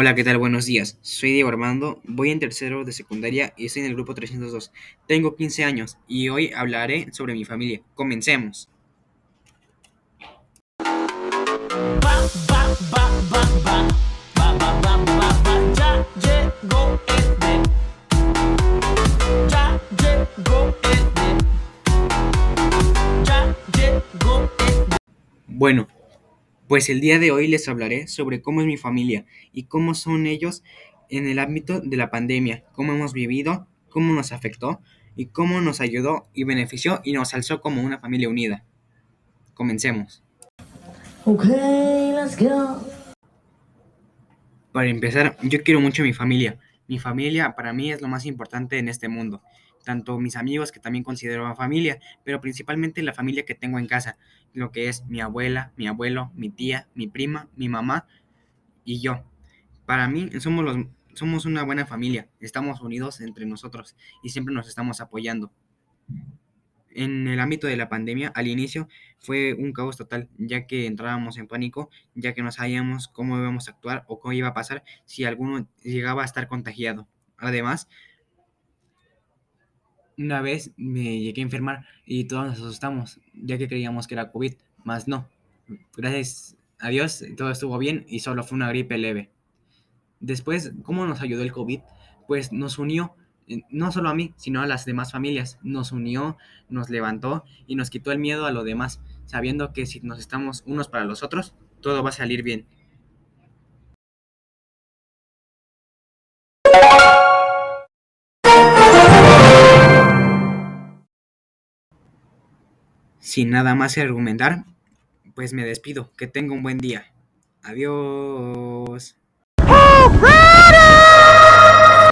Hola, ¿qué tal? Buenos días. Soy Diego Armando, voy en tercero de secundaria y estoy en el grupo 302. Tengo 15 años y hoy hablaré sobre mi familia. Comencemos. Bueno, pues el día de hoy les hablaré sobre cómo es mi familia y cómo son ellos en el ámbito de la pandemia, cómo hemos vivido, cómo nos afectó y cómo nos ayudó y benefició y nos alzó como una familia unida. Comencemos. Okay, let's go. Para empezar, yo quiero mucho a mi familia. Mi familia para mí es lo más importante en este mundo. Tanto mis amigos que también considero familia, pero principalmente la familia que tengo en casa, lo que es mi abuela, mi abuelo, mi tía, mi prima, mi mamá y yo. Para mí somos los somos una buena familia, estamos unidos entre nosotros y siempre nos estamos apoyando. En el ámbito de la pandemia, al inicio fue un caos total, ya que entrábamos en pánico, ya que no sabíamos cómo íbamos a actuar o cómo iba a pasar si alguno llegaba a estar contagiado. Además, una vez me llegué a enfermar y todos nos asustamos, ya que creíamos que era COVID, más no. Gracias a Dios todo estuvo bien y solo fue una gripe leve. Después, ¿cómo nos ayudó el COVID? Pues nos unió, eh, no solo a mí, sino a las demás familias. Nos unió, nos levantó y nos quitó el miedo a lo demás, sabiendo que si nos estamos unos para los otros, todo va a salir bien. Sin nada más que argumentar, pues me despido. Que tenga un buen día. Adiós. Oh,